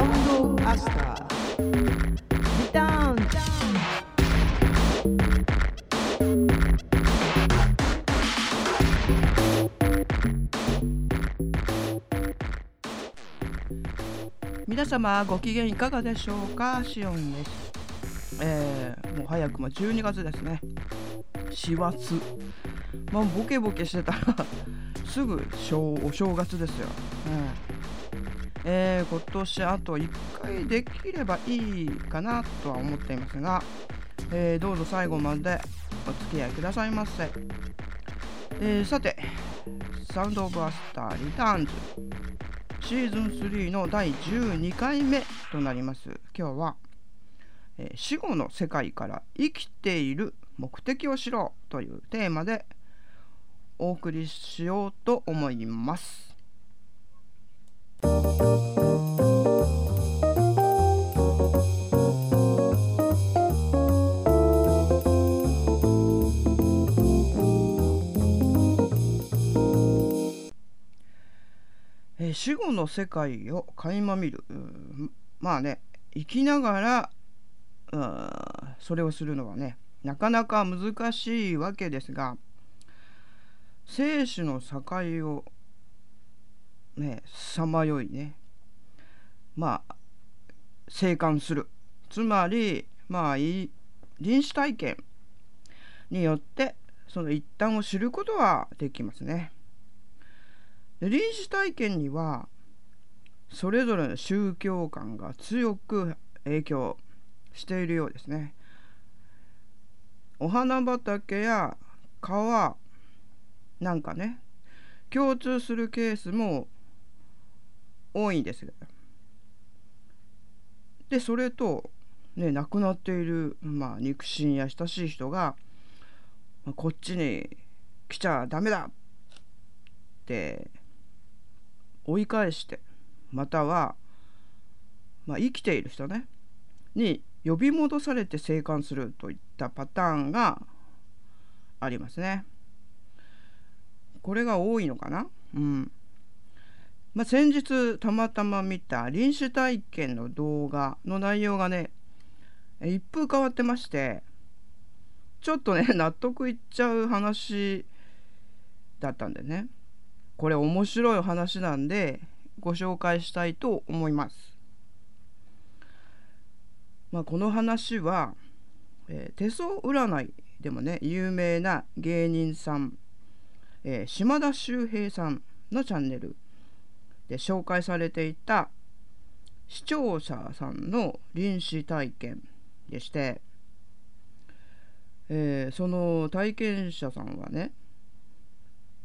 サウンドアスター。リターン。皆様ご機嫌いかがでしょうか？シオンです。えー、もう早くも12月ですね。師走。まあボケボケしてたら すぐお正月ですよ、うん。えー、今年あと1回できればいいかなとは思っていますが、えー、どうぞ最後までお付き合いくださいませ、えー、さてサウンドオブアスターリターンズ。シーズン3の第12回目となります。今日は、え死後の世界から生きている目的を知ろうというテーマでお送りしようと思います。え死後の世界を垣間見る。まあね生きながらそれをするのはねなかなか難しいわけですが生死の境をねさまよいねまあ生還するつまりまあ臨死体験によってその一端を知ることはできますね。臨死体験にはそれぞれの宗教観が強く影響しているようですね。お花畑や川なんかね共通するケースも多いんです。でそれと、ね、亡くなっている、まあ、肉親や親しい人が、まあ、こっちに来ちゃダメだって追い返してまたは、まあ、生きている人ねに呼び戻されて生還するといったパターンがありますね。これが多いのかな？うん。まあ、先日たまたま見た臨死体験の動画の内容がね一風変わってましてちょっとね 納得いっちゃう話だったんでねこれ面白い話なんでご紹介したいと思います。まあ、この話は、えー、手相占いでもね有名な芸人さんえー、島田秀平さんのチャンネルで紹介されていた視聴者さんの臨死体験でして、えー、その体験者さんはね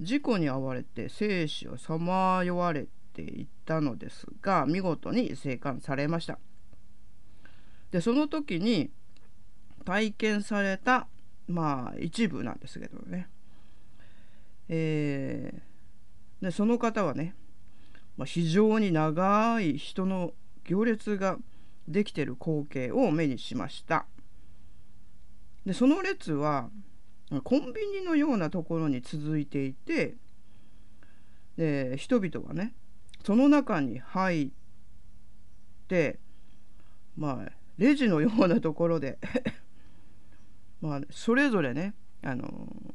事故に遭われて生死をさまよわれていったのですが見事に生還されました。でその時に体験されたまあ一部なんですけどね。えー、でその方はね、まあ、非常に長い人の行列ができてる光景を目にしました。でその列はコンビニのようなところに続いていてで人々はねその中に入ってまあレジのようなところで まあそれぞれねあの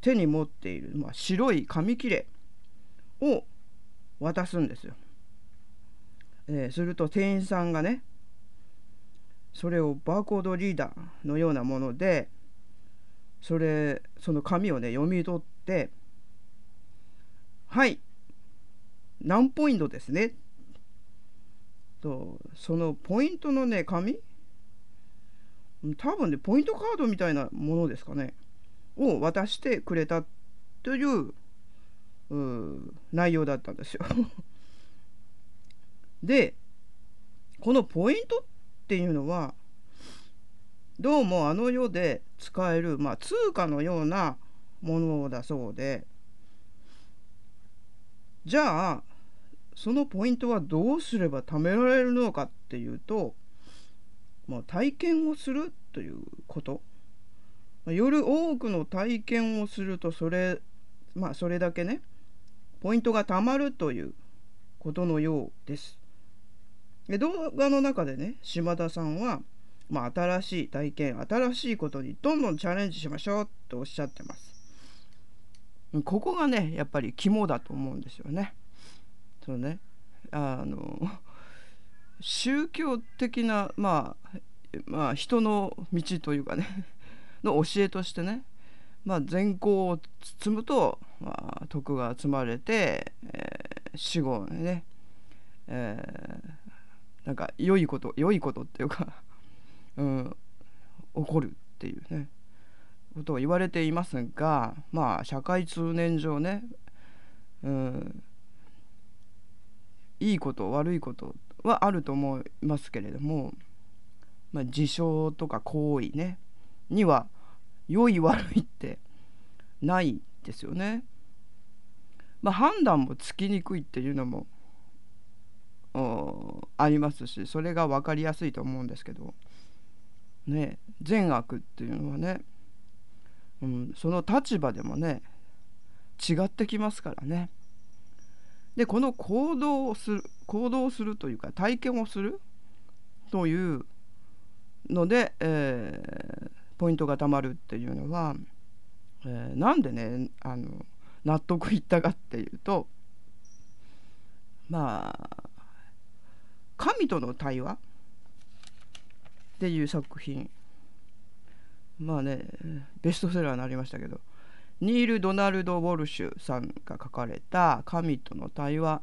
手に持っている、まあ、白い紙切れを渡すんですよ。えー、すると店員さんがねそれをバーコードリーダーのようなものでそれその紙をね読み取って「はい何ポイントですね」とそのポイントのね紙？多分ねポイントカードみたいなものですかね？を渡してくれたという内容だったんですよ。でこのポイントっていうのはどうもあの世で使える、まあ、通貨のようなものだそうでじゃあそのポイントはどうすれば貯められるのかっていうと、まあ、体験をするということ。夜多くの体験をするとそれまあそれだけねポイントがたまるということのようです。で動画の中でね島田さんは、まあ、新しい体験新しいことにどんどんチャレンジしましょうとおっしゃってます。ここがねやっぱり肝だと思うんですよね。そうねあの宗教的な、まあ、まあ人の道というかねの教えとしてね、まあ、善行を積むと、まあ、徳が積まれて、えー、死後ね、えー、なんか良いこと良いことっていうか、うん、起こるっていうねことを言われていますがまあ社会通念上ね、うん、いいこと悪いことはあると思いますけれども、まあ、事象とか行為ねには良い悪いってないですよね。まあ、判断もつきにくいっていうのもありますしそれが分かりやすいと思うんですけどね善悪っていうのはねうん、その立場でもね違ってきますからね。でこの行動をする行動をするというか体験をするというので、えー、ポイントがたまるっていうのは、えー、なんでねあの納得いったかっていうとまあ「神との対話」っていう作品。まあねベストセラーになりましたけどニール・ドナルド・ウォルシュさんが書かれた「神との対話」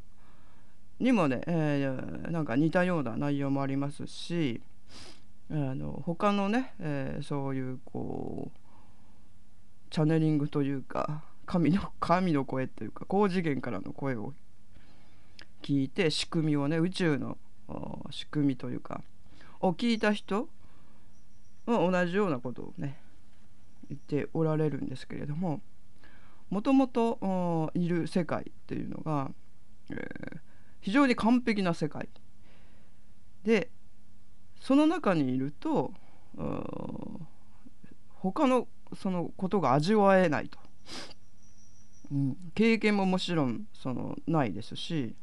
にもね、えー、なんか似たような内容もありますしあの他のね、えー、そういうこうチャネリングというか神の神の声というか高次元からの声を聞いて仕組みをね宇宙の仕組みというかを聞いた人まあ、同じようなことをね言っておられるんですけれどももともといる世界っていうのが、えー、非常に完璧な世界でその中にいると他のそのことが味わえないと、うん、経験ももちろんそのないですし、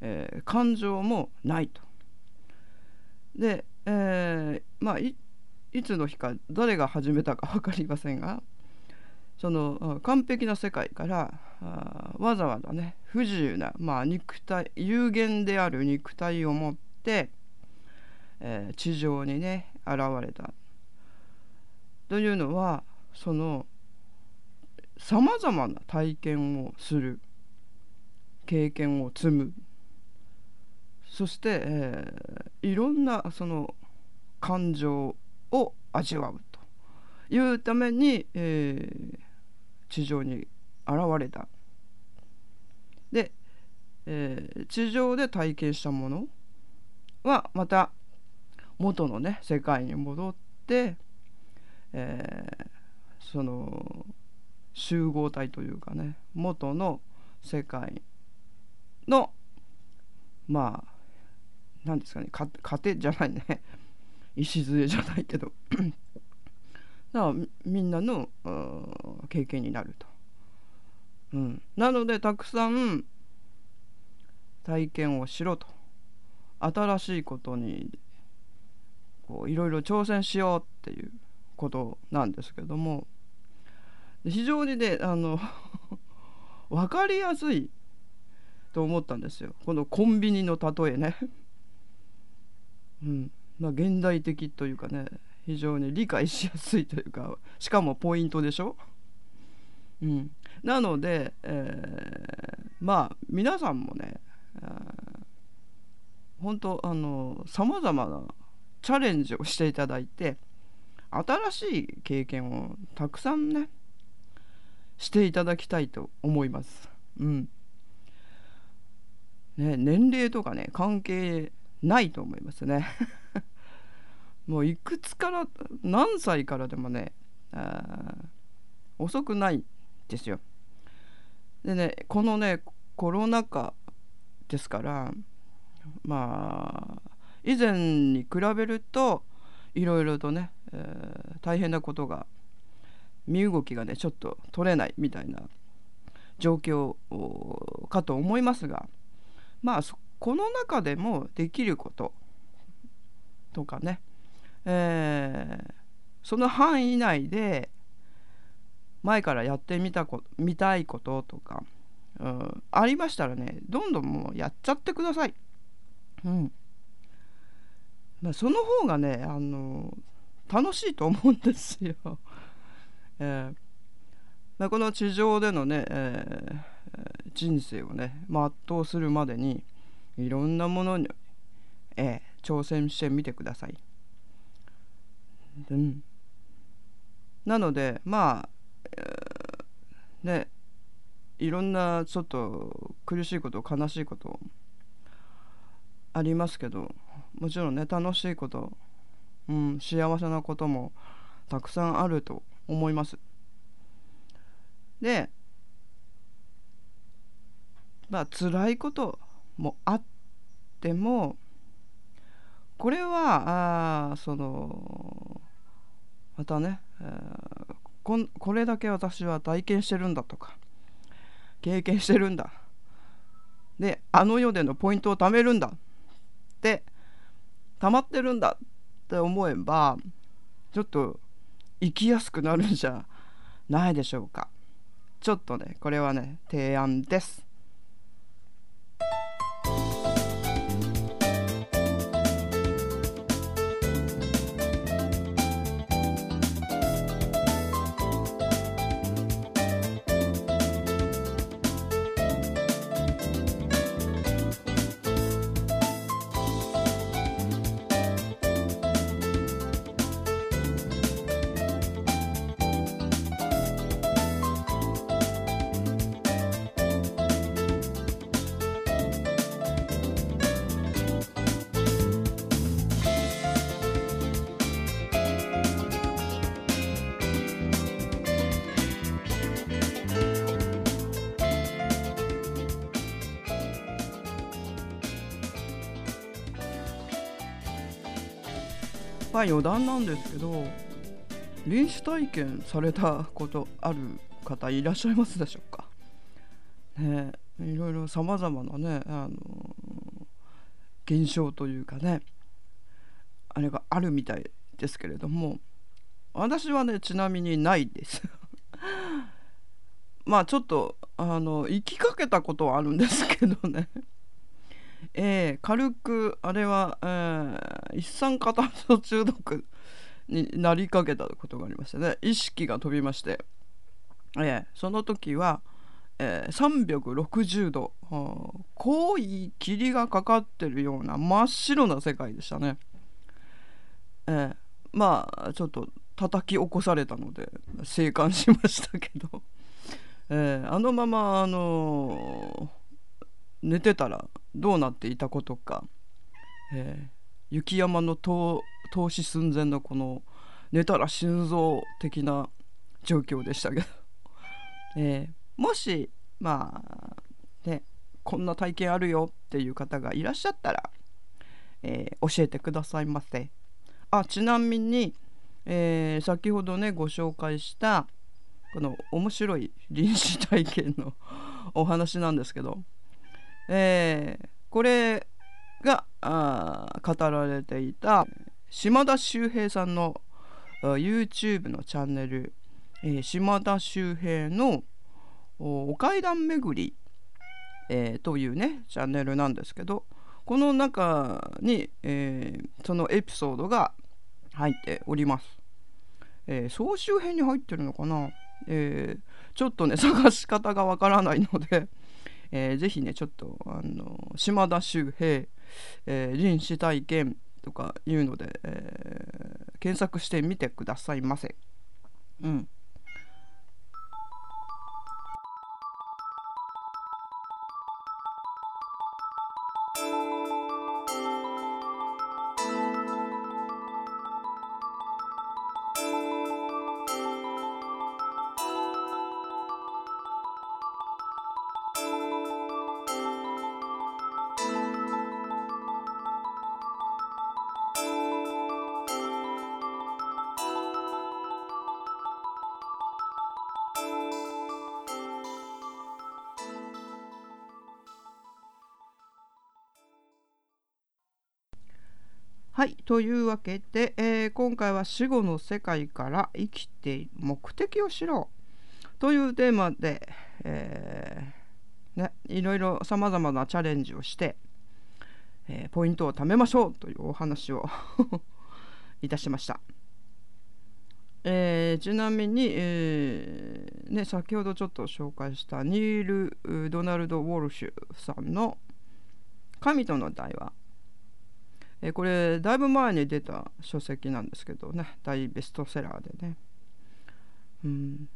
えー、感情もないと。で、えー、まあいつの日か誰が始めたか分かりませんがその完璧な世界からわざわざね不自由な、まあ、肉体有限である肉体を持って、えー、地上にね現れた。というのはそのさまざまな体験をする経験を積む。そして、えー、いろんなその感情を味わうと。いうために、えー、地上に現れた。で、えー、地上で体験したものはまた元のね世界に戻って、えー、その集合体というかね元の世界のまあ何ですかね家庭じゃないね 礎じゃないけど だからみんなの経験になると。うん、なのでたくさん体験をしろと新しいことにこういろいろ挑戦しようっていうことなんですけども。非常にねあの 分かりやすいと思ったんですよ。このコンビニの例えね。うん。まあ、現代的というかね非常に理解しやすいというかしかもポイントでしょ、うん、なので、えー、まあ皆さんもね本当あのさまざまなチャレンジをしていただいて新しい経験をたくさんねしていただきたいと思います。うん。ね、年齢とかね関係ないと思いますね。もういくつから何歳からでもね遅くないですよ。でねこのねコロナ禍ですからまあ以前に比べるといろいろとね、えー、大変なことが身動きがねちょっと取れないみたいな状況かと思いますがまあこの中でもできることとかね、えー、その範囲内で前からやってみたこ見たいこととか、うん、ありましたらねどんどんもうやっちゃってください。うんまあ、その方がねあの楽しいと思うんですよ。えーまあ、この地上でのね、えー、人生をね全うするまでにいろんなものに、えー、挑戦してみてください。うん、なのでまあ、えー、ねいろんなちょっと苦しいこと悲しいことありますけどもちろんね楽しいこと、うん、幸せなこともたくさんあると思います。でまあ辛いこともあってもこれはあそのまたね、えー、こんこれだけ私は体験してるんだとか経験してるんだであの世でのポイントを貯めるんだって溜まってるんだって思えばちょっと生きやすくなるんじゃないでしょうか。ちょっとねこれはね提案です。まあ余談なんですけど臨死体験されたことある方いらっしゃいますでしょうか？ねいろいろさまざまなねあの現象というかねあれがあるみたいですけれども私はねちなみにないです。まあちょっとあの行きかけたことはあるんですけどね。えー、軽くあれは、えー、一酸化炭素中毒になりかけたことがありましてね意識が飛びまして、えー、その時は、えー、360度、濃い霧がかかってるような真っ白な世界でしたね。えー、まあちょっと叩き起こされたので生還しましたけど、えー、あのままあの寝てたらどうなっていたことか、えー、雪山の投資寸前のこの寝たら死ぬぞ的な状況でしたけど、えー、もしまあねこんな体験あるよっていう方がいらっしゃったら、えー、教えてくださいませ。あちなみに、えー、先ほどねご紹介したこの面白い臨死体験のお話なんですけどえー、これがあ語られていた島田秀平さんの YouTube のチャンネル、えー、島田秀平のお階段巡り、えー、というねチャンネルなんですけどこの中に、えー、そのエピソードが入っております。え、総集編に入ってるのかな、え、ちょっとね探し方がわからないのでえー、ぜひねちょっとあの島田秀平、えー、臨死体験とかいうので、えー、検索してみてくださいませ。うんはいというわけで、えー、今回は死後の世界から生きている目的を知ろうというテーマで、えー、ね、いろいろさまざまなチャレンジをして、えー、ポイントを貯めましょうというお話を いたしました。えー、ちなみに、えーね、先ほどちょっと紹介したニール・ドナルド・ウォルシュさんの「神との対話」えー、これだいぶ前に出た書籍なんですけどね大ベストセラーでね。うん、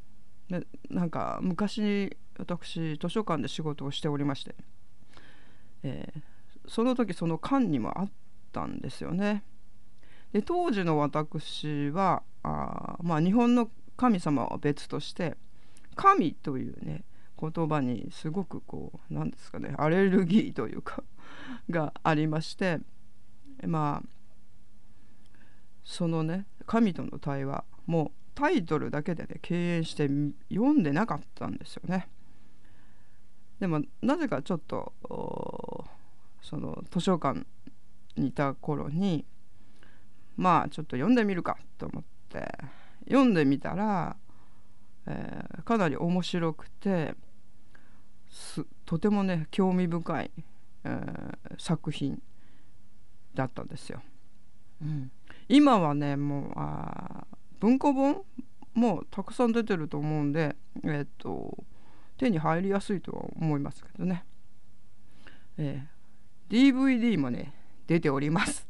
でなんか昔に私図書館で仕事をしておりまして、えー、その時その館にもあったんですよね。で当時の私はあまあ日本の神様は別として神というね言葉にすごくこう何ですかねアレルギーというかがありましてまあそのね神との対話もうタイトルだけでね敬遠して読んでなかったんですよね。でもなぜかちょっとその図書館にいた頃にまあちょっと読んでみるかと思って読んでみたら、えー、かなり面白くてとてもね興味深い、えー、作品だったんですよ。うん、今はねもうあ文庫本もたくさん出てると思うんで、えー、っと手に入りやすいとは思いますけどね、えー、DVD もね出ております、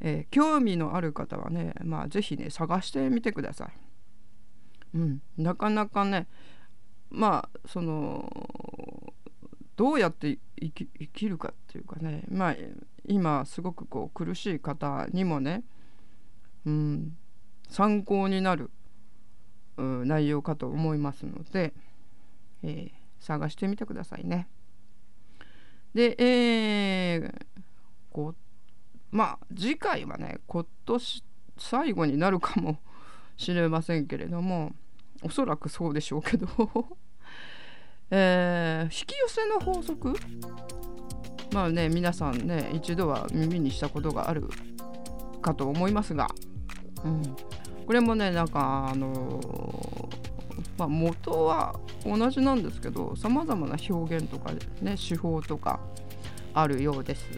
えー、興味のある方はねまあ是非ね探してみてください、うん、なかなかねまあそのどうやって生き生きるかっていうかねまあ今すごくこう苦しい方にもね、うん、参考になる内容かと思いますので、えー、探してみてくださいね。で、えー、こまあ次回はね今年最後になるかもしれませんけれどもおそらくそうでしょうけど えー、引き寄せの法則まあね皆さんね一度は耳にしたことがあるかと思いますが、うん、これもねなんかあの、まあ、元は同じなんですけどさまざまな表現とかね手法とかあるようです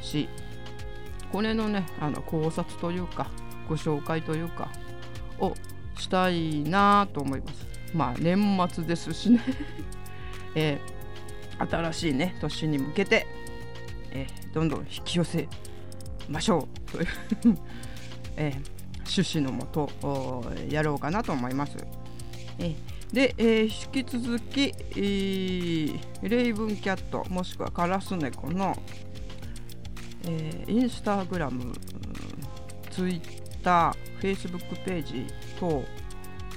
しこれのねあの考察というかご紹介というかをしたいなと思います。まあ年末ですしね。えー新しいね年に向けて、えー、どんどん引き寄せましょう。というえー、趣旨のもとやろうかなと思います。えー、で、えー、引き続き、えー、レイブンキャットもしくはカラスネコの、えインスタグラムツイッターフェイスブックページと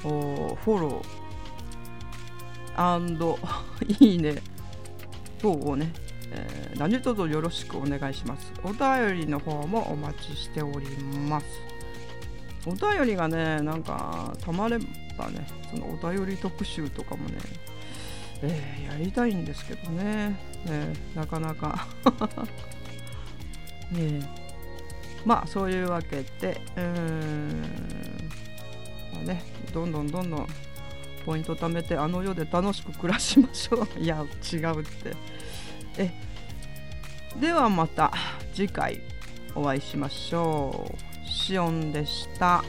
フォロー。いいね。等をね、えー、何卒よろしくお願いします。お便りの方もお待ちしております。お便りがね、なんかたまればね、そのお便り特集とかもね、えー、やりたいんですけどね、ねなかなか ねまあそういうわけで、うーんまあね、どんどんどんどんポイント貯めてあの世で楽しく暮らしましょう。いや違うって。えではまた次回お会いしましょう。シオンでした。